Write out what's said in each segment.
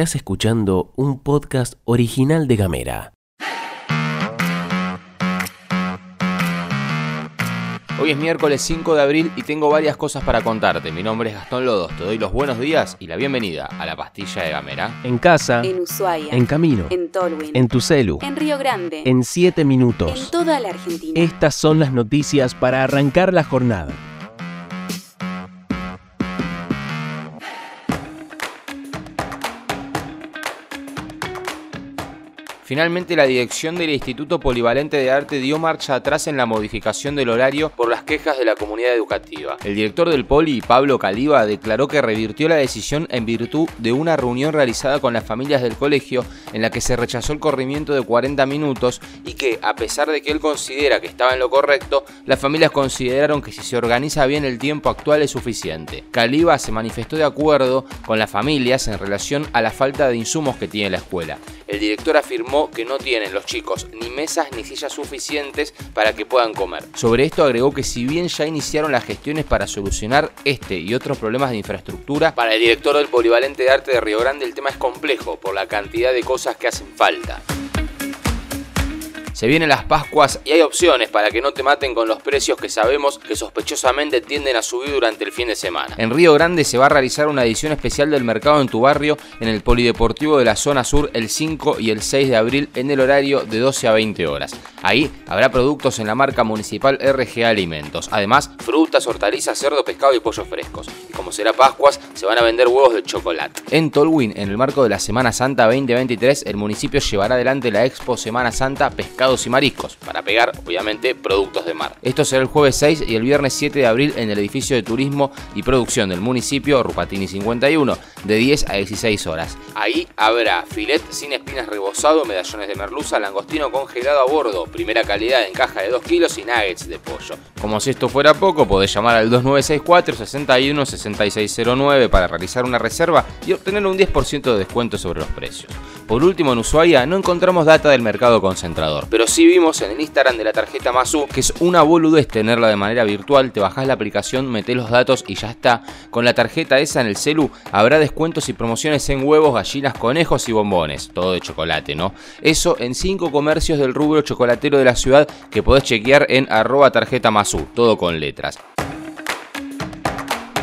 Estás escuchando un podcast original de Gamera. Hoy es miércoles 5 de abril y tengo varias cosas para contarte. Mi nombre es Gastón Lodos, te doy los buenos días y la bienvenida a la pastilla de Gamera. En casa, En Ushuaia. en camino, En Tolwyn. en tu celu, En Río Grande. en 7 En minutos. toda la Argentina. Estas son las noticias para arrancar la jornada. Finalmente, la dirección del Instituto Polivalente de Arte dio marcha atrás en la modificación del horario por las quejas de la comunidad educativa. El director del Poli, Pablo Caliba, declaró que revirtió la decisión en virtud de una reunión realizada con las familias del colegio en la que se rechazó el corrimiento de 40 minutos y que, a pesar de que él considera que estaba en lo correcto, las familias consideraron que si se organiza bien el tiempo actual es suficiente. Caliba se manifestó de acuerdo con las familias en relación a la falta de insumos que tiene la escuela. El director afirmó que no tienen los chicos ni mesas ni sillas suficientes para que puedan comer. Sobre esto agregó que si bien ya iniciaron las gestiones para solucionar este y otros problemas de infraestructura, para el director del Polivalente de Arte de Río Grande el tema es complejo por la cantidad de cosas que hacen falta. Se vienen las Pascuas y hay opciones para que no te maten con los precios que sabemos que sospechosamente tienden a subir durante el fin de semana. En Río Grande se va a realizar una edición especial del mercado en tu barrio en el Polideportivo de la Zona Sur el 5 y el 6 de abril en el horario de 12 a 20 horas. Ahí habrá productos en la marca municipal RGA Alimentos. Además, frutas, hortalizas, cerdo, pescado y pollos frescos. Y como será Pascuas, se van a vender huevos de chocolate. En Tolwyn, en el marco de la Semana Santa 2023, el municipio llevará adelante la Expo Semana Santa Y Mariscos, para pegar, obviamente, productos de mar. Esto será el jueves 6 y el viernes 7 de abril en el edificio de turismo y producción del municipio, Rupatini 51, de 10 a 16 horas. Ahí habrá filet sin espinas rebozado, medallones de merluza, langostino congelado a bordo, primera calidad en caja de 2 kilos y nuggets de pollo. Como si esto fuera poco, podés llamar al 2964 61 6609 para realizar una reserva y obtener un 10% de descuento sobre los precios. Por último, en Ushuaia no encontramos data del mercado concentrador, pero sí vimos en el Instagram de la tarjeta Masu que es una boludez tenerla de manera virtual, te bajás la aplicación, metés los datos y ya está. Con la tarjeta esa en el celu habrá descuentos y promociones en huevos, gallinas, conejos y bombones, todo de chocolate, ¿no? Eso en 5 comercios del rubro chocolatero de la ciudad que podés chequear en arroba tarjeta Masu, todo con letras.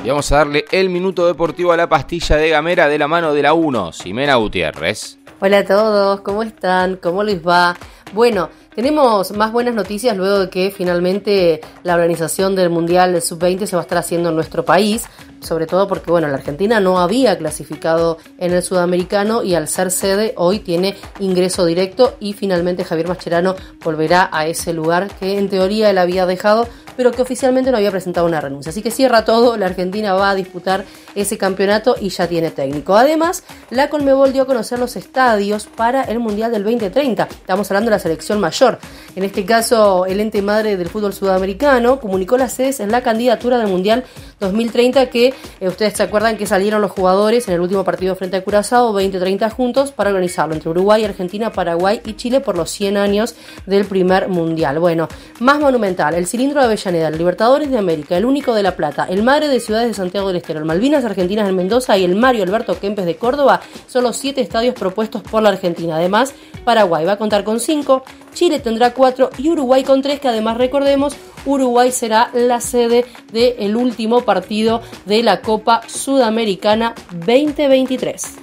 Y vamos a darle el minuto deportivo a la pastilla de Gamera de la mano de la 1, Ximena Gutiérrez. Hola a todos, ¿cómo están? ¿Cómo les va? Bueno, tenemos más buenas noticias luego de que finalmente la organización del Mundial Sub-20 se va a estar haciendo en nuestro país, sobre todo porque bueno, la Argentina no había clasificado en el sudamericano y al ser sede hoy tiene ingreso directo y finalmente Javier Mascherano volverá a ese lugar que en teoría él había dejado, pero que oficialmente no había presentado una renuncia. Así que cierra todo, la Argentina va a disputar ese campeonato y ya tiene técnico. Además, la Colmebol dio a conocer los estadios para el Mundial del 2030. Estamos hablando de la selección mayor. En este caso, el ente madre del fútbol sudamericano comunicó las sedes en la candidatura del Mundial 2030 que eh, ustedes se acuerdan que salieron los jugadores en el último partido frente a Curazao 2030 juntos para organizarlo entre Uruguay, Argentina, Paraguay y Chile por los 100 años del primer Mundial. Bueno, más monumental, el cilindro de Avellaneda, el Libertadores de América, el único de La Plata, el Madre de Ciudades de Santiago del Estero, el Malvinas Argentinas en Mendoza y el Mario Alberto Kempes de Córdoba son los siete estadios propuestos por la Argentina. Además, Paraguay va a contar con cinco, Chile tendrá cuatro y Uruguay con tres, que además recordemos, Uruguay será la sede del último partido de la Copa Sudamericana 2023.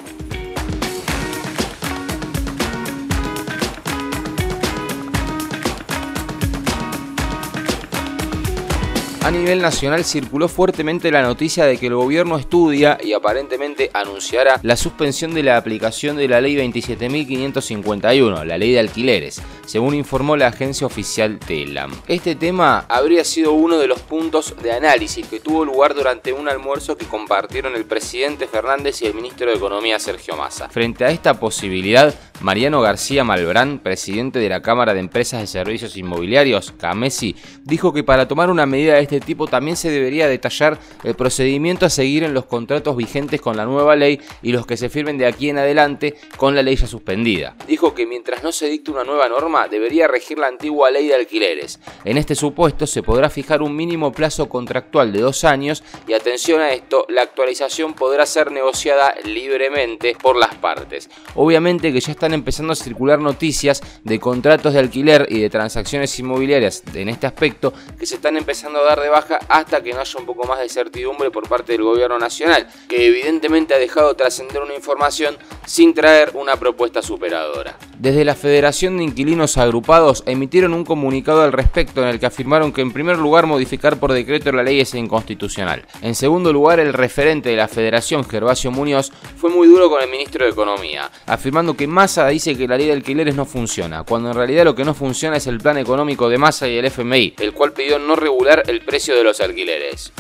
A nivel nacional circuló fuertemente la noticia de que el gobierno estudia y aparentemente anunciará la suspensión de la aplicación de la ley 27.551, la ley de alquileres, según informó la agencia oficial TELAM. Este tema habría sido uno de los puntos de análisis que tuvo lugar durante un almuerzo que compartieron el presidente Fernández y el ministro de Economía Sergio Massa. Frente a esta posibilidad, Mariano García Malbrán, presidente de la Cámara de Empresas de Servicios Inmobiliarios, CAMESI, dijo que para tomar una medida de este tipo también se debería detallar el procedimiento a seguir en los contratos vigentes con la nueva ley y los que se firmen de aquí en adelante con la ley ya suspendida. Dijo que mientras no se dicte una nueva norma, debería regir la antigua ley de alquileres. En este supuesto se podrá fijar un mínimo plazo contractual de dos años y atención a esto, la actualización podrá ser negociada libremente por las partes. Obviamente que ya están empezando a circular noticias de contratos de alquiler y de transacciones inmobiliarias en este aspecto que se están empezando a dar de baja hasta que no haya un poco más de certidumbre por parte del gobierno nacional, que evidentemente ha dejado trascender una información sin traer una propuesta superadora. Desde la Federación de Inquilinos Agrupados emitieron un comunicado al respecto en el que afirmaron que en primer lugar modificar por decreto la ley es inconstitucional. En segundo lugar, el referente de la Federación, Gervasio Muñoz, fue muy duro con el ministro de Economía, afirmando que Massa dice que la ley de alquileres no funciona, cuando en realidad lo que no funciona es el plan económico de Massa y el FMI, el cual pidió no regular el precio de los alquileres.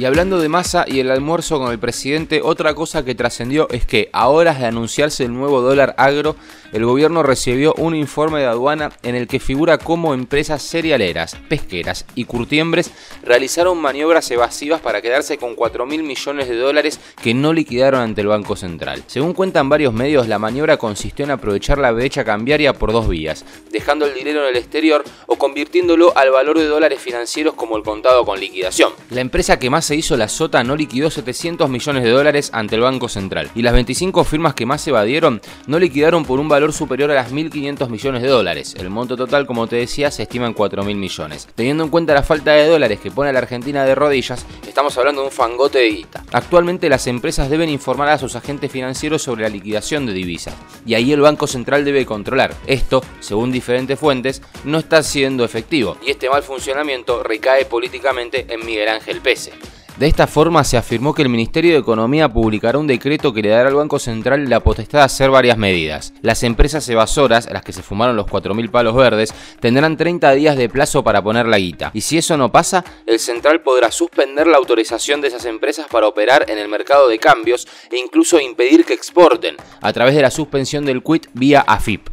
Y hablando de masa y el almuerzo con el presidente, otra cosa que trascendió es que a horas de anunciarse el nuevo dólar agro, el gobierno recibió un informe de aduana en el que figura cómo empresas cerealeras, pesqueras y curtiembres realizaron maniobras evasivas para quedarse con 4 mil millones de dólares que no liquidaron ante el Banco Central. Según cuentan varios medios, la maniobra consistió en aprovechar la brecha cambiaria por dos vías, dejando el dinero en el exterior o convirtiéndolo al valor de dólares financieros como el contado con liquidación. La empresa que más se hizo la sota no liquidó 700 millones de dólares ante el Banco Central y las 25 firmas que más evadieron no liquidaron por un valor superior a las 1.500 millones de dólares. El monto total, como te decía, se estima en 4.000 millones. Teniendo en cuenta la falta de dólares que pone a la Argentina de rodillas, estamos hablando de un fangote de guita. Actualmente las empresas deben informar a sus agentes financieros sobre la liquidación de divisas y ahí el Banco Central debe controlar. Esto, según diferentes fuentes, no está siendo efectivo y este mal funcionamiento recae políticamente en Miguel Ángel Pese. De esta forma se afirmó que el Ministerio de Economía publicará un decreto que le dará al Banco Central la potestad de hacer varias medidas. Las empresas evasoras, las que se fumaron los 4.000 palos verdes, tendrán 30 días de plazo para poner la guita. Y si eso no pasa, el Central podrá suspender la autorización de esas empresas para operar en el mercado de cambios e incluso impedir que exporten, a través de la suspensión del quit vía AFIP.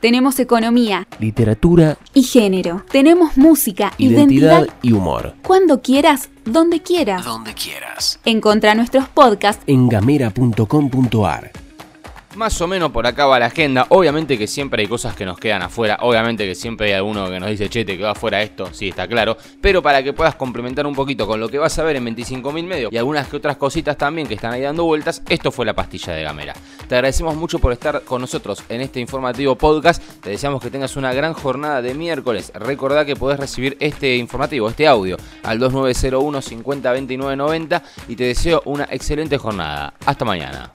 Tenemos economía, literatura y género. Tenemos música, identidad, identidad y humor. Cuando quieras, donde quieras. Donde quieras. Encontra nuestros podcasts en gamera.com.ar. Más o menos por acá va la agenda. Obviamente que siempre hay cosas que nos quedan afuera. Obviamente que siempre hay alguno que nos dice, che, te quedó afuera esto. Sí, está claro. Pero para que puedas complementar un poquito con lo que vas a ver en 25.000 medios y algunas que otras cositas también que están ahí dando vueltas, esto fue la pastilla de Gamera. Te agradecemos mucho por estar con nosotros en este informativo podcast. Te deseamos que tengas una gran jornada de miércoles. Recordá que podés recibir este informativo, este audio, al 2901 50 29 90 y te deseo una excelente jornada. Hasta mañana.